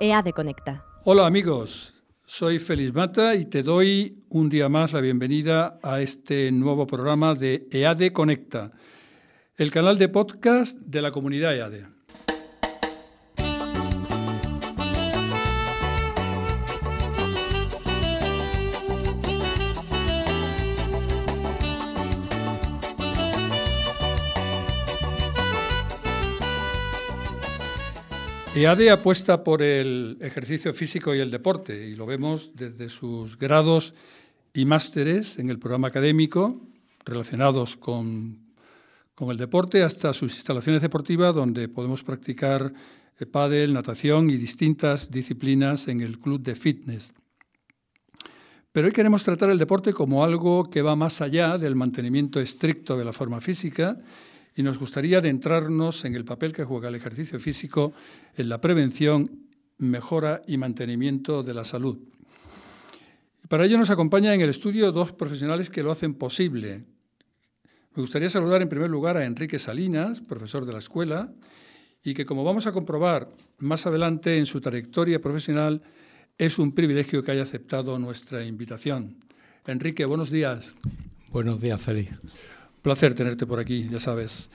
EADE Conecta. Hola amigos, soy Félix Mata y te doy un día más la bienvenida a este nuevo programa de EADE Conecta, el canal de podcast de la comunidad EADE. EADE apuesta por el ejercicio físico y el deporte y lo vemos desde sus grados y másteres en el programa académico relacionados con, el deporte hasta sus instalaciones deportivas donde podemos practicar eh, pádel, natación y distintas disciplinas en el club de fitness. Pero hoy queremos tratar el deporte como algo que va más allá del mantenimiento estricto de la forma física y nos gustaría adentrarnos en el papel que juega el ejercicio físico en la prevención, mejora y mantenimiento de la salud. para ello nos acompaña en el estudio dos profesionales que lo hacen posible. Me gustaría saludar en primer lugar a Enrique Salinas, profesor de la escuela, y que como vamos a comprobar más adelante en su trayectoria profesional, es un privilegio que haya aceptado nuestra invitación. Enrique, buenos días. Buenos días, Félix placer tenerte por aquí, ya sabes.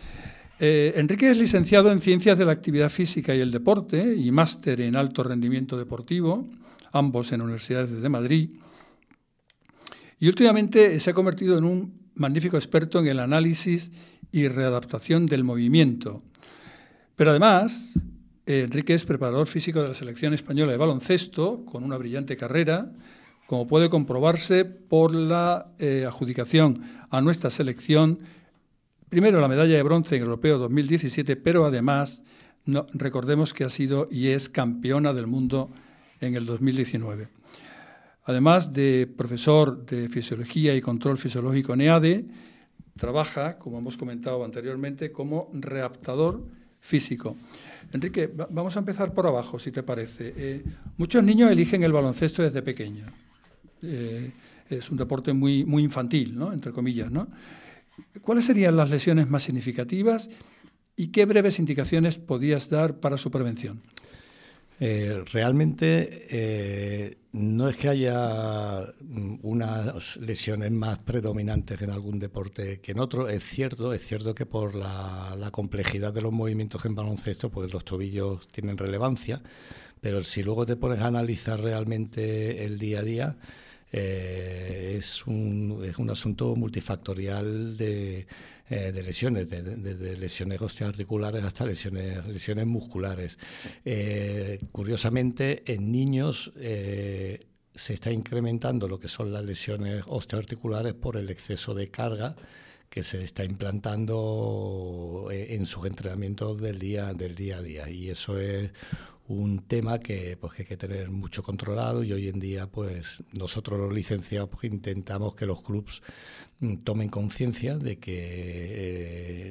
Eh, Enrique es licenciado en Ciencias de la Actividad Física y el Deporte y máster en Alto Rendimiento Deportivo, ambos en universidades de Madrid. Y últimamente se ha convertido en un magnífico experto en el análisis y readaptación del movimiento. Pero además, eh, Enrique es preparador físico de la Selección Española de Baloncesto, con una brillante carrera, como puede comprobarse por la eh, adjudicación a nuestra selección, primero la medalla de bronce en Europeo 2017, pero además recordemos que ha sido y es campeona del mundo en el 2019. Además de profesor de Fisiología y Control Fisiológico en EADE, trabaja, como hemos comentado anteriormente, como reaptador físico. Enrique, vamos a empezar por abajo, si te parece. Eh, muchos niños eligen el baloncesto desde pequeños. Eh, es un deporte muy, muy infantil, ¿no? entre comillas. ¿no? ¿Cuáles serían las lesiones más significativas y qué breves indicaciones podías dar para su prevención? Eh, realmente eh, no es que haya unas lesiones más predominantes en algún deporte que en otro. Es cierto, es cierto que por la, la complejidad de los movimientos en baloncesto, pues los tobillos tienen relevancia, pero si luego te pones a analizar realmente el día a día, eh, es, un, es, un, asunto multifactorial de, eh, de lesiones, desde lesiones osteoarticulares hasta lesiones, lesiones musculares. Eh, curiosamente, en niños se está incrementando lo que son las lesiones osteoarticulares por el exceso de carga que se está implantando en sus entrenamientos del día, del día a día. Y eso es un tema que, pues, que hay que tener mucho controlado y hoy en día pues nosotros los licenciados pues, intentamos que los clubs mm, tomen conciencia de que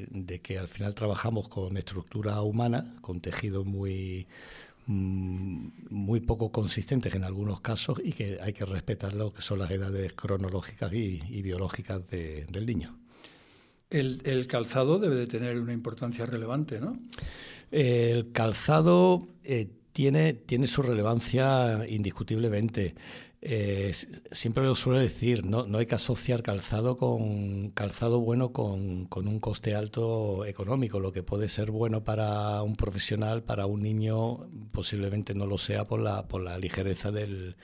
eh, de que al final trabajamos con estructura humana, con tejidos muy mm, muy poco consistentes en algunos casos y que hay que respetar lo que son las edades cronológicas y, biológicas del niño. El, el calzado debe de tener una importancia relevante, ¿no? El calzado eh, tiene, tiene su relevancia indiscutiblemente. Eh, siempre lo suelo decir, no, no hay que asociar calzado con calzado bueno con, con, un coste alto económico. Lo que puede ser bueno para un profesional, para un niño, posiblemente no lo sea por la, por la ligereza del,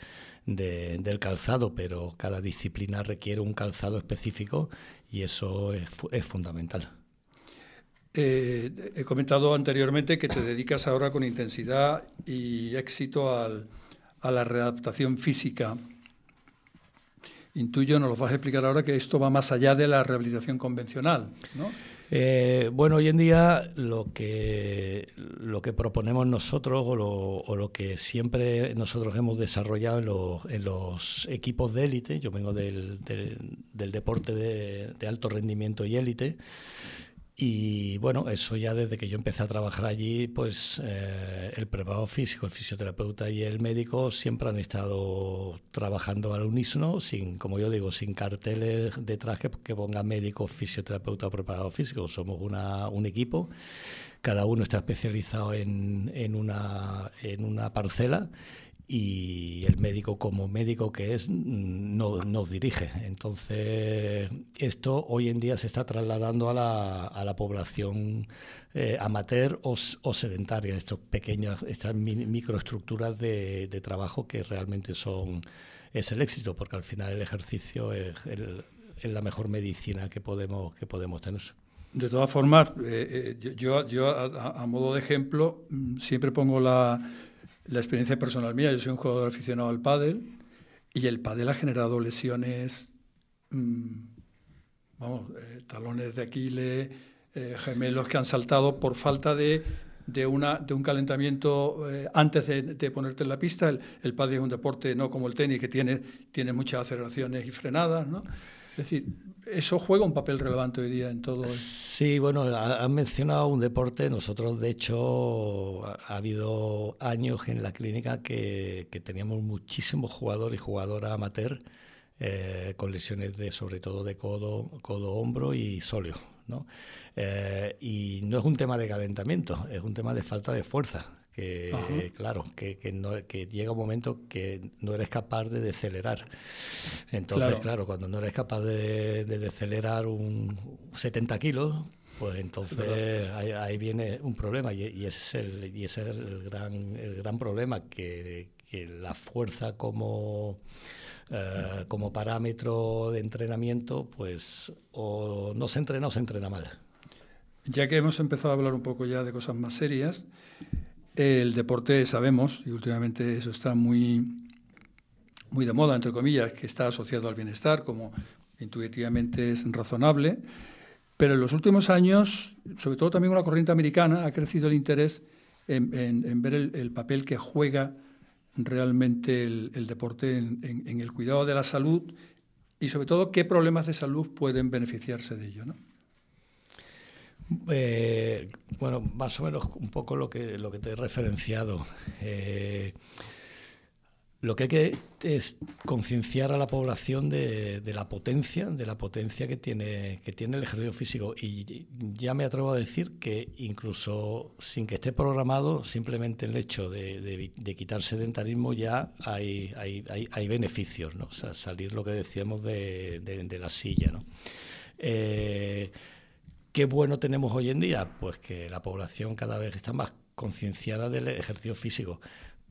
del calzado, pero cada disciplina requiere un calzado específico y eso es, fundamental. Eh, he comentado anteriormente que te dedicas ahora con intensidad y éxito a la readaptación física. Intuyo, nos lo vas a explicar ahora, que esto va más allá de la rehabilitación convencional, ¿no? Eh, bueno, hoy en día lo que, lo que proponemos nosotros o lo, que siempre nosotros hemos desarrollado en los, en los equipos de élite, yo vengo del, del, deporte de, de alto rendimiento y élite, Y bueno, eso ya desde que yo empecé a trabajar allí, pues eh, el preparador físico, el fisioterapeuta y el médico siempre han estado trabajando al unísono, sin, como yo digo, sin carteles detrás que, que ponga médico, fisioterapeuta o preparador físico. Somos una, un equipo, cada uno está especializado en, en, una, en una parcela y el médico como médico que es no nos dirige. Entonces, esto hoy en día se está trasladando a la, a la población eh, amateur o, sedentaria, estos pequeños, estas microestructuras de, trabajo que realmente son es el éxito, porque al final el ejercicio es, la mejor medicina que podemos, que podemos tener. De todas formas, eh, eh, yo, yo a modo de ejemplo mm, siempre pongo la la experiencia personal mía, yo soy un jugador aficionado al pádel y el pádel ha generado lesiones, mm, vamos, eh, talones de Aquiles, eh, gemelos que han saltado por falta de, de, un calentamiento eh, antes de, ponerte en la pista. El, el pádel es un deporte no como el tenis que tiene, tiene muchas aceleraciones y frenadas, ¿no? Es decir, eso juega un papel relevante hoy día en todo. Sí, bueno, has mencionado un deporte. Nosotros, de hecho, ha, habido años en la clínica que, teníamos muchísimos jugadores y jugadoras amateur eh, con lesiones de, sobre todo de codo, codo, hombro y sóleo. ¿no? Eh, y no es un tema de calentamiento, es un tema de falta de fuerza que claro, que, que, no, que, llega un momento que no eres capaz de decelerar. Entonces, claro, cuando no eres capaz de, de decelerar un 70 kilos, pues entonces ahí, viene un problema y, y, es el, y ese es el gran, el gran problema, que, que la fuerza como, eh, como parámetro de entrenamiento, pues o no se entrena o se entrena mal. Ya que hemos empezado a hablar un poco ya de cosas más serias, el deporte sabemos, y últimamente eso está muy, muy de moda, entre comillas, que está asociado al bienestar, como intuitivamente es razonable, pero en los últimos años, sobre todo también con la corriente americana, ha crecido el interés en, ver el, papel que juega realmente el, deporte en, el cuidado de la salud y sobre todo qué problemas de salud pueden beneficiarse de ello. ¿no? Eh, bueno, más o menos un poco lo que, lo que te he referenciado. Eh, lo que hay que es concienciar a la población de, la potencia, de la potencia que tiene, que tiene el ejercicio físico. Y ya me atrevo a decir que incluso sin que esté programado, simplemente el hecho de, quitar sedentarismo ya hay, hay, beneficios, ¿no? salir lo que decíamos de, la silla, ¿no? Eh, ¿Qué bueno tenemos hoy en día? Pues que la población cada vez está más concienciada del ejercicio físico,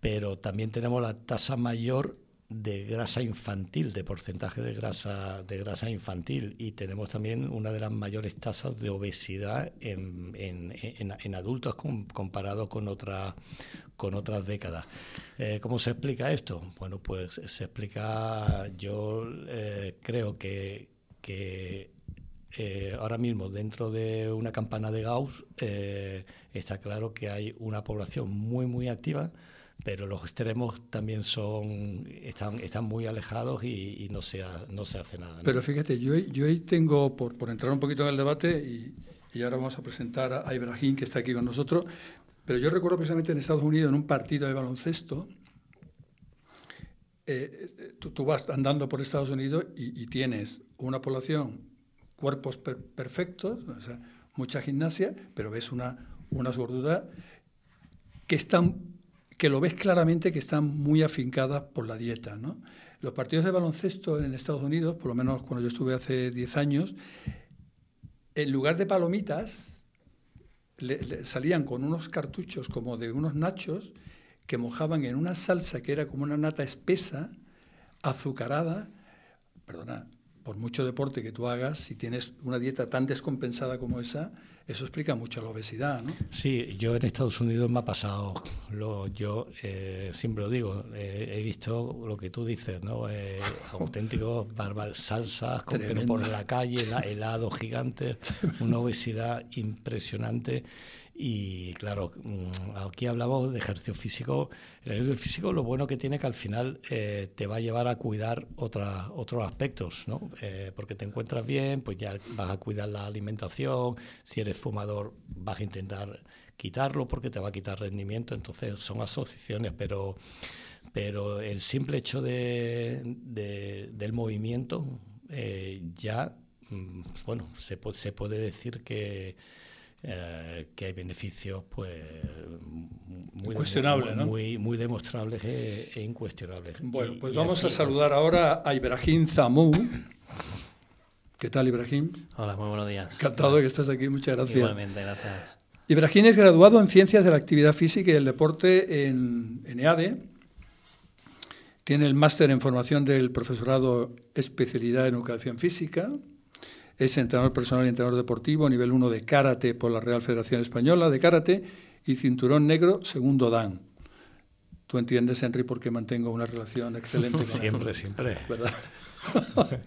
pero también tenemos la tasa mayor de grasa infantil, de porcentaje de grasa, de grasa infantil, y tenemos también una de las mayores tasas de obesidad en, adultos comparado con, otra, con otras décadas. Eh, ¿Cómo se explica esto? Bueno, pues se explica, yo eh, creo que, que eh, ahora mismo dentro de una campana de Gauss eh, está claro que hay una población muy muy activa, pero los extremos también son están, están muy alejados y, no, se no se hace nada. Pero fíjate, yo, yo ahí tengo, por, entrar un poquito en el debate, y, y ahora vamos a presentar a Ibrahim, que está aquí con nosotros, pero yo recuerdo precisamente en Estados Unidos, en un partido de baloncesto, eh, tú, vas andando por Estados Unidos y tienes una población cuerpos perfectos, mucha gimnasia, pero ves una, unas gorduras que están que lo ves claramente que están muy afincadas por la dieta. ¿no? Los partidos de baloncesto en Estados Unidos, por lo menos cuando yo estuve hace 10 años, en lugar de palomitas, salían con unos cartuchos como de unos nachos que mojaban en una salsa que era como una nata espesa, azucarada, perdona, por mucho deporte que tú hagas, si tienes una dieta tan descompensada como esa, eso explica mucho la obesidad, ¿no? Sí, yo en Estados Unidos me ha pasado, lo, yo eh, siempre lo digo, eh, he visto lo que tú dices, ¿no? Eh, auténticos salsas por la calle, helados gigantes, una obesidad impresionante Y claro, mm, aquí hablamos de ejercicio físico. El ejercicio físico lo bueno que tiene que al final eh, te va a llevar a cuidar otra, otros aspectos, ¿no? Eh, porque te encuentras bien, pues ya vas a cuidar la alimentación. Si eres fumador, vas a intentar quitarlo porque te va a quitar rendimiento. Entonces son asociaciones, pero, pero el simple hecho de, del movimiento eh, ya, mm, bueno, se, se puede decir que eh, que hay beneficios pues muy, Cuestionable, muy, muy demostrables e, e incuestionables. Bueno, pues vamos a saludar ahora a Ibrahim Zamou. ¿Qué tal, Ibrahim? Hola, muy buenos días. Encantado de que estés aquí, muchas gracias. Igualmente, gracias. Ibrahim es graduado en Ciencias de la Actividad Física y el Deporte en, en EADE. Tiene el máster en formación del profesorado especialidad en educación física es entrenador personal y entrenador deportivo, nivel 1 de karate por la Real Federación Española de Karate y cinturón negro segundo dan. Tú entiendes, Henry, por qué mantengo una relación excelente con Siempre, siempre. ¿Verdad?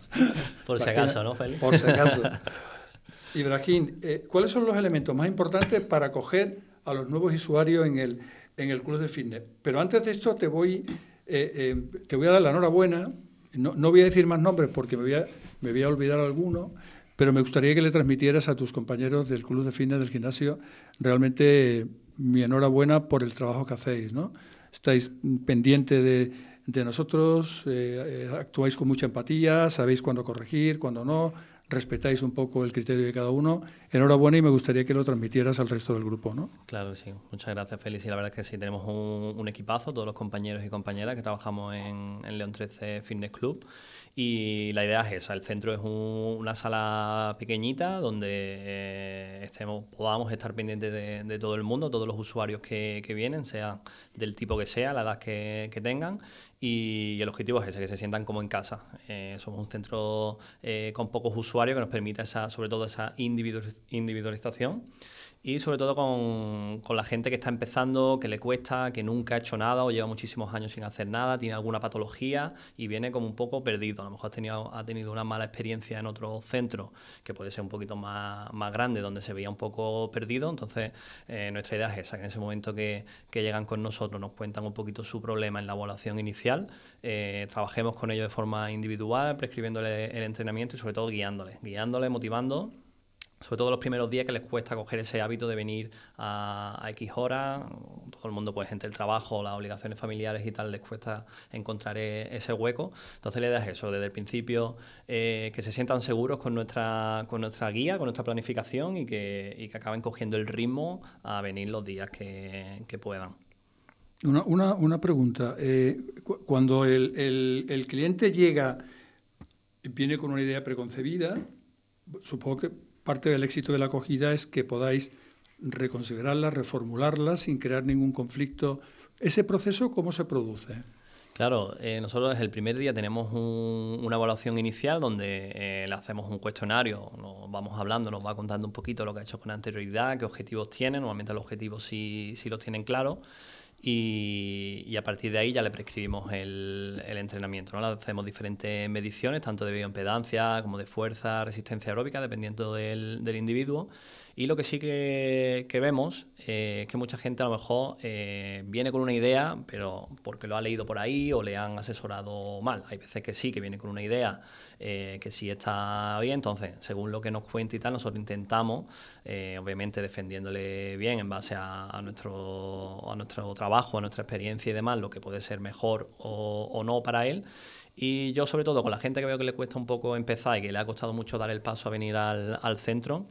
por si acaso, ¿no, Félix? Por si acaso. Ibrahim, eh, ¿cuáles son los elementos más importantes para acoger a los nuevos usuarios en el, en el club de fitness? Pero antes de esto te voy, eh, eh, te voy a dar la enhorabuena. No, no voy a decir más nombres porque me voy a, me voy a olvidar alguno, pero me gustaría que le transmitieras a tus compañeros del Club de Fitness del gimnasio realmente mi enhorabuena por el trabajo que hacéis. ¿no? Estáis pendiente de, de nosotros, eh, eh, actuáis con mucha empatía, sabéis cuándo corregir, cuándo no, respetáis un poco el criterio de cada uno. Enhorabuena y me gustaría que lo transmitieras al resto del grupo, ¿no? Claro, sí. Muchas gracias, Félix. Y la verdad es que sí, tenemos un, equipazo, todos los compañeros y compañeras que trabajamos en, en León 13 Fitness Club y la idea es esa, el centro es una sala pequeñita donde eh, estemos, podamos estar pendientes de, todo el mundo, todos los usuarios que, vienen, sea del tipo que sea, la edad que, tengan, y, el objetivo es ese, que se sientan como en casa. Eh, somos un centro eh, con pocos usuarios que nos permite esa, sobre todo esa individualización y sobre todo con, con, la gente que está empezando, que le cuesta, que nunca ha hecho nada o lleva muchísimos años sin hacer nada, tiene alguna patología y viene como un poco perdido. A lo mejor ha tenido, ha tenido una mala experiencia en otro centro que puede ser un poquito más, más grande, donde se veía un poco perdido. Entonces, eh, nuestra idea es esa, que en ese momento que, llegan con nosotros nos cuentan un poquito su problema en la evaluación inicial, eh, trabajemos con ellos de forma individual, prescribiéndole el entrenamiento y sobre todo guiándoles, guiándoles, motivando sobre todo los primeros días que les cuesta coger ese hábito de venir a, X horas, todo el mundo pues entre el trabajo, las obligaciones familiares y tal, les cuesta encontrar e, ese hueco. Entonces le das eso, desde el principio eh, que se sientan seguros con nuestra, con nuestra guía, con nuestra planificación y que, y que acaben cogiendo el ritmo a venir los días que, que puedan. Una, una, una pregunta. Eh, cuando el, el, el cliente llega, viene con una idea preconcebida, supongo que parte del éxito de la acogida es que podáis reconsiderarla, reformularla sin crear ningún conflicto. ¿Ese proceso cómo se produce? Claro, eh, nosotros desde el primer día tenemos una evaluación inicial donde eh, le hacemos un cuestionario, nos vamos hablando, nos va contando un poquito lo que ha hecho con anterioridad, qué objetivos tiene, normalmente los objetivos sí, sí los tienen claros y, a partir de ahí ya le prescribimos el, entrenamiento. ¿no? Hacemos diferentes mediciones, tanto de bioimpedancia como de fuerza, resistencia aeróbica, dependiendo del, del individuo. Y lo que sí que, vemos eh, es que mucha gente a lo mejor eh, viene con una idea, pero porque lo ha leído por ahí o le han asesorado mal. Hay veces que sí, que viene con una idea eh, que sí está bien. Entonces, según lo que nos cuenta y tal, nosotros intentamos, obviamente defendiéndole bien en base a, nuestro, a nuestro trabajo, a nuestra experiencia y demás, lo que puede ser mejor o, no para él. Y yo, sobre todo, con la gente que veo que le cuesta un poco empezar y que le ha costado mucho dar el paso a venir al centro,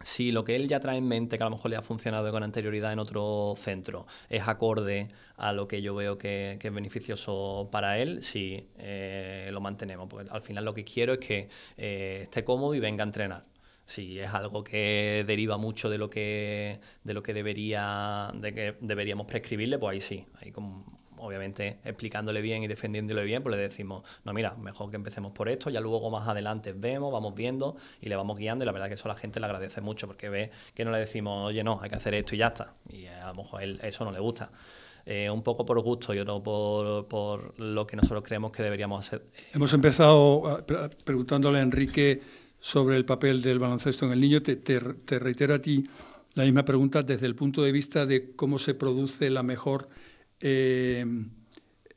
si lo que él ya trae en mente, que a lo mejor le ha funcionado con anterioridad en otro centro, es acorde a lo que yo veo que, es beneficioso para él, sí, eh, lo mantenemos. Al final lo que quiero es que eh, esté cómodo y venga a entrenar. Si es algo que deriva mucho de lo que, de lo que debería, de que deberíamos prescribirle, pues ahí sí, ahí como obviamente explicándole bien y defendiéndole bien, pues le decimos, no, mira, mejor que empecemos por esto, ya luego más adelante vemos, vamos viendo y le vamos guiando y la verdad que eso la gente le agradece mucho porque ve que no le decimos, oye, no, hay que hacer esto y ya está. Y a lo mejor eso no le gusta. Eh, un poco por gusto y otro por, por, lo que nosotros creemos que deberíamos hacer. Hemos empezado preguntándole a Enrique sobre el papel del baloncesto en el niño. Te, te, te reitero a ti la misma pregunta desde el punto de vista de cómo se produce la mejor, eh,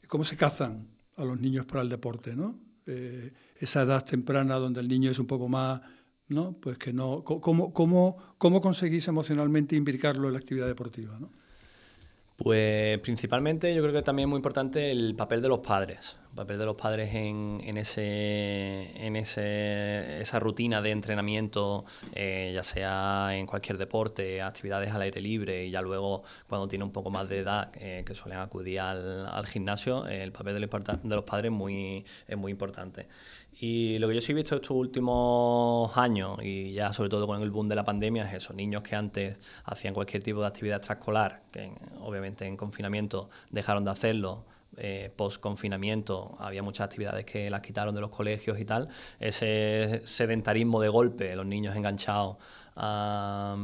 cómo se cazan a los niños para el deporte, ¿no? Eh, esa edad temprana donde el niño es un poco más, ¿no? Pues que no, ¿cómo, cómo, cómo conseguís emocionalmente imbricarlo en la actividad deportiva, ¿no? Pues principalmente yo creo que también es muy importante el papel de los padres, papel de los padres en, en, ese, en ese, esa rutina de entrenamiento, eh, ya sea en cualquier deporte, actividades al aire libre y ya luego cuando tiene un poco más de edad eh, que suelen acudir al, al gimnasio, el papel de los, de los padres muy, es muy importante. Y lo que yo sí he visto estos últimos años, y ya sobre todo con el boom de la pandemia, es eso, niños que antes hacían cualquier tipo de actividad extraescolar, que obviamente en confinamiento dejaron de hacerlo, eh, post-confinamiento había muchas actividades que las quitaron de los colegios y tal, ese sedentarismo de golpe, los niños enganchados a,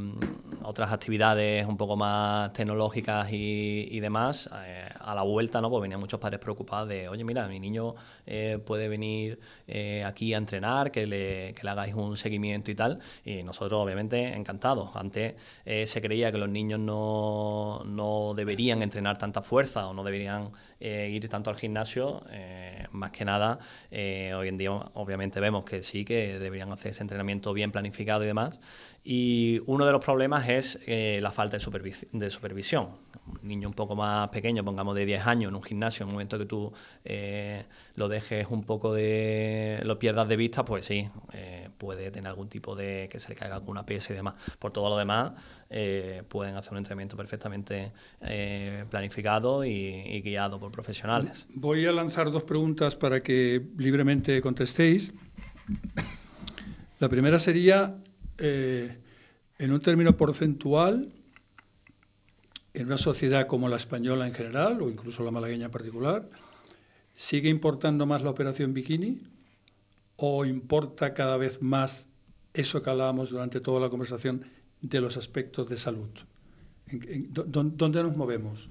otras actividades un poco más tecnológicas y, demás, eh, a la vuelta ¿no? pues venían muchos padres preocupados de, oye, mira, mi niño eh, puede venir aquí a entrenar, que le, que le, hagáis un seguimiento y tal, y nosotros obviamente encantados. Antes se creía que los niños no, deberían entrenar tanta fuerza o no deberían ir tanto al gimnasio, más que nada, hoy en día obviamente vemos que sí, que deberían hacer ese entrenamiento bien planificado y demás. Y uno de los problemas es eh, la falta de, supervisión. Un niño un poco más pequeño, pongamos de 10 años, en un gimnasio, en un momento que tú eh, lo dejes un poco de. lo pierdas de vista, pues sí, eh, puede tener algún tipo de. que se le caiga alguna pesa y demás. Por todo lo demás, pueden hacer un entrenamiento perfectamente planificado y, y guiado por profesionales. Voy a lanzar dos preguntas para que libremente contestéis. La primera sería eh, en un término porcentual, en una sociedad como la española en general, o incluso la malagueña en particular, ¿sigue importando más la operación bikini o importa cada vez más eso que hablábamos durante toda la conversación de los aspectos de salud? ¿Dónde nos movemos?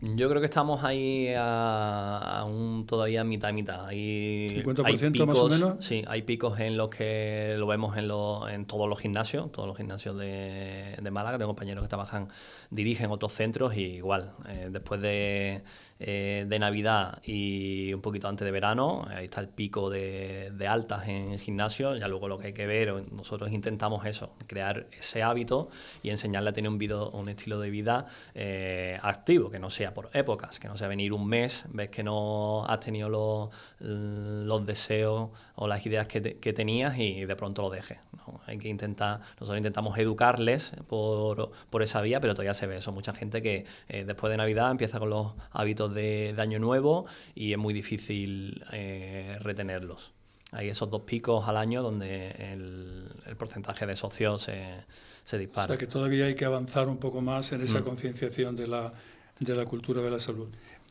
Yo creo que estamos ahí a, un todavía mitad mitad. Hay, 50% más o menos. Sí, hay picos en los que lo vemos en, en todos los gimnasios, todos los gimnasios de, de Málaga. Tengo compañeros que trabajan, dirigen otros centros y igual, eh, después de eh, de Navidad y un poquito antes de verano. Ahí está el pico de, altas en gimnasio. Ya luego lo que hay que ver, nosotros intentamos eso, crear ese hábito y enseñarle a tener un, un estilo de vida eh, activo, que no sea por épocas, que no sea venir un mes, ves que no has tenido los, los deseos o las ideas que, tenías y de pronto lo dejes. Hay que intentar, nosotros intentamos educarles por, por, esa vía, pero todavía se ve eso. Mucha gente que eh, después de Navidad empieza con los hábitos de, Año Nuevo y es muy difícil eh, retenerlos. Hay esos dos picos al año donde el, porcentaje de socios se, se, dispara. O sea que todavía hay que avanzar un poco más en esa mm. concienciación de la, de la cultura de la salud.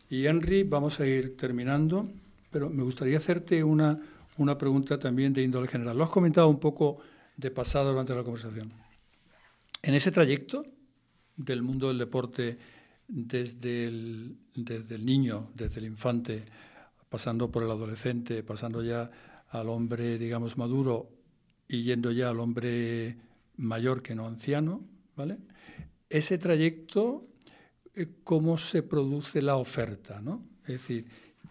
Y Henry, vamos a ir terminando, pero me gustaría hacerte una, una pregunta también de índole general. Lo has comentado un poco de pasado durante la conversación. En ese trayecto del mundo del deporte desde el, desde el niño, desde el infante, pasando por el adolescente, pasando ya al hombre, digamos, maduro y yendo ya al hombre mayor que no anciano, ¿vale? Ese trayecto, eh, ¿cómo se produce la oferta, no? Es decir,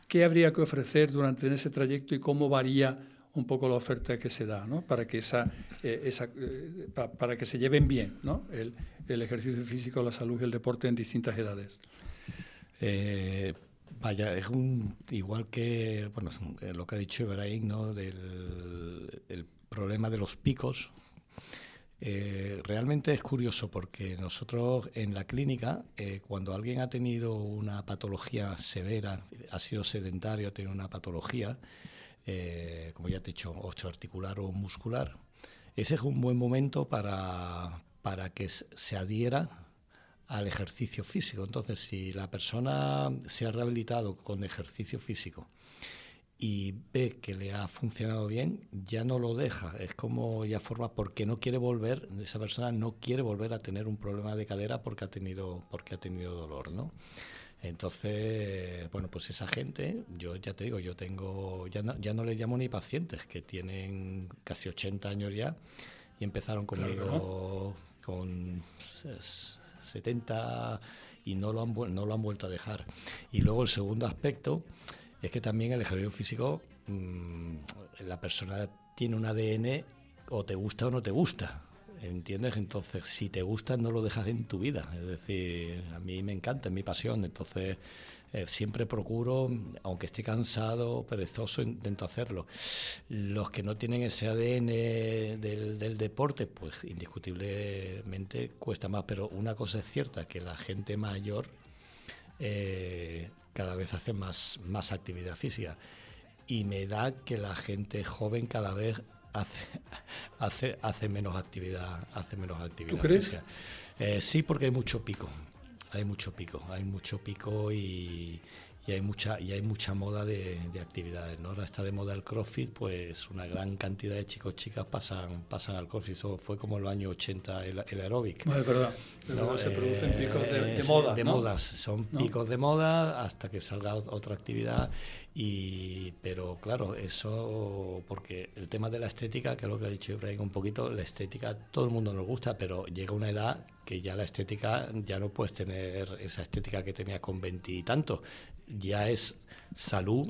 ¿qué habría que ofrecer durante ese trayecto y cómo varía un poco la oferta que se da, ¿no? Para que esa, eh, esa eh, para que se lleven bien, ¿no? El, ejercicio físico, la salud y el deporte en distintas edades? Eh, vaya, es un, igual que bueno, lo que ha dicho Ibrahim, ¿no? del el problema de los picos. Realmente es curioso porque nosotros en la clínica, cuando alguien ha tenido una patología severa, ha sido sedentario, ha tenido una patología, como ya te he dicho, osteoarticular o muscular, ese es un buen momento para, para que se adhiera al ejercicio físico. Entonces, si la persona se ha rehabilitado con ejercicio físico y ve que le ha funcionado bien, ya no lo deja. Es como ya forma porque no quiere volver, esa persona no quiere volver a tener un problema de cadera porque ha tenido, porque ha tenido dolor, ¿no? Entonces, bueno, pues esa gente, yo ya te digo, yo tengo, ya no, ya no le llamo ni pacientes, que tienen casi 80 años ya y empezaron conmigo con 70 y no lo, han, no lo han vuelto a dejar. Y luego el segundo aspecto es que también el ejercicio físico, mm, la persona tiene un ADN o te gusta o no te gusta. ¿Entiendes? Entonces, si te gusta, no lo dejas en tu vida. Es decir, a mí me encanta, es mi pasión. Entonces, eh, siempre procuro, aunque esté cansado, perezoso, intento hacerlo. Los que no tienen ese ADN del, deporte, pues indiscutiblemente cuesta más. Pero una cosa es cierta, que la gente mayor eh, cada vez hace más, más actividad física. Y me da que la gente joven cada vez hace, hace, hace menos actividad, hace menos actividad. ¿Tú crees? Eh, sí, porque hay mucho pico, hay mucho pico, hay mucho pico y, y hay mucha y hay mucha moda de, actividades ¿no? ahora está de moda el crossfit pues una gran cantidad de chicos chicas pasan pasan al crossfit eso fue como en los años 80 el, el aeróbic no, es verdad ¿no? se producen picos de, moda de modas son picos de moda hasta que salga otra actividad y pero claro eso porque el tema de la estética que es lo que ha dicho Ibrahim un poquito la estética todo el mundo nos gusta pero llega una edad que ya la estética ya no puedes tener esa estética que tenías con veintitantos ya es salud,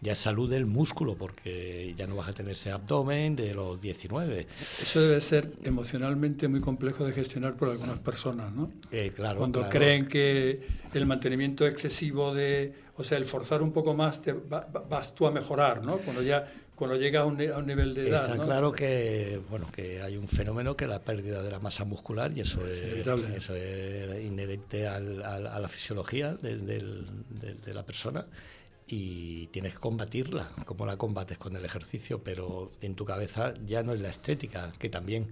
ya es salud del músculo, porque ya no vas a tener ese abdomen de los 19. Eso debe ser emocionalmente muy complejo de gestionar por algunas personas, ¿no? Eh, claro. Cuando creen que el mantenimiento excesivo de, o sea, el forzar un poco más te vas tú a mejorar, ¿no? Cuando ya cuando llega a un, nivel de edad. Está claro que bueno que hay un fenómeno que es la pérdida de la masa muscular y eso es, eso es inherente al, a la fisiología de, la persona y tienes que combatirla, como la combates con el ejercicio, pero en tu cabeza ya no es la estética, que también,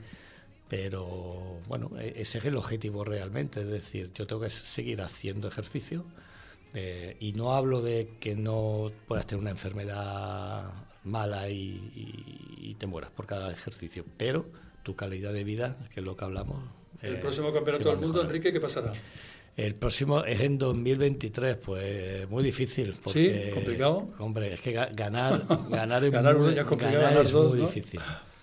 pero bueno, e, ese es el objetivo realmente, es decir, yo tengo que seguir haciendo ejercicio eh, y no hablo de que no puedas tener una enfermedad mala y, te mueras por cada ejercicio, pero tu calidad de vida, que es lo que hablamos. El eh, próximo campeonato del mundo, Enrique, ¿qué pasará? El próximo es en 2023, pues muy difícil. sí, complicado. Hombre, es que ganar, ganar es muy, ganar es muy difícil.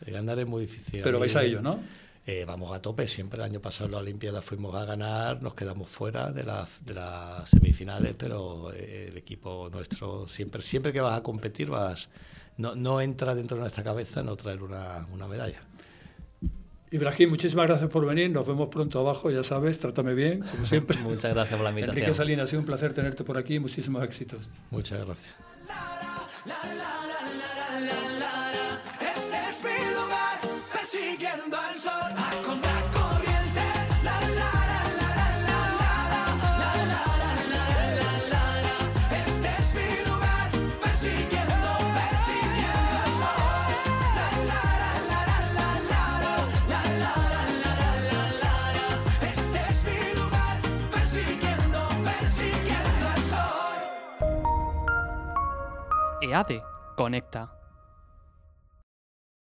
Ganar es muy difícil. Pero vais a ello, ¿no? Eh, vamos a tope. Siempre el año pasado en la Olimpiada fuimos a ganar, nos quedamos fuera de, de las semifinales, pero eh, el equipo nuestro, siempre, siempre que vas a competir, vas no, no entra dentro de nuestra cabeza no traer una, una medalla. Ibrahim, muchísimas gracias por venir. Nos vemos pronto abajo, ya sabes, trátame bien, como siempre. Muchas gracias por la invitación. Enrique Salinas, ha sido un placer tenerte por aquí. Muchísimos éxitos. Muchas gracias. EADE conecta.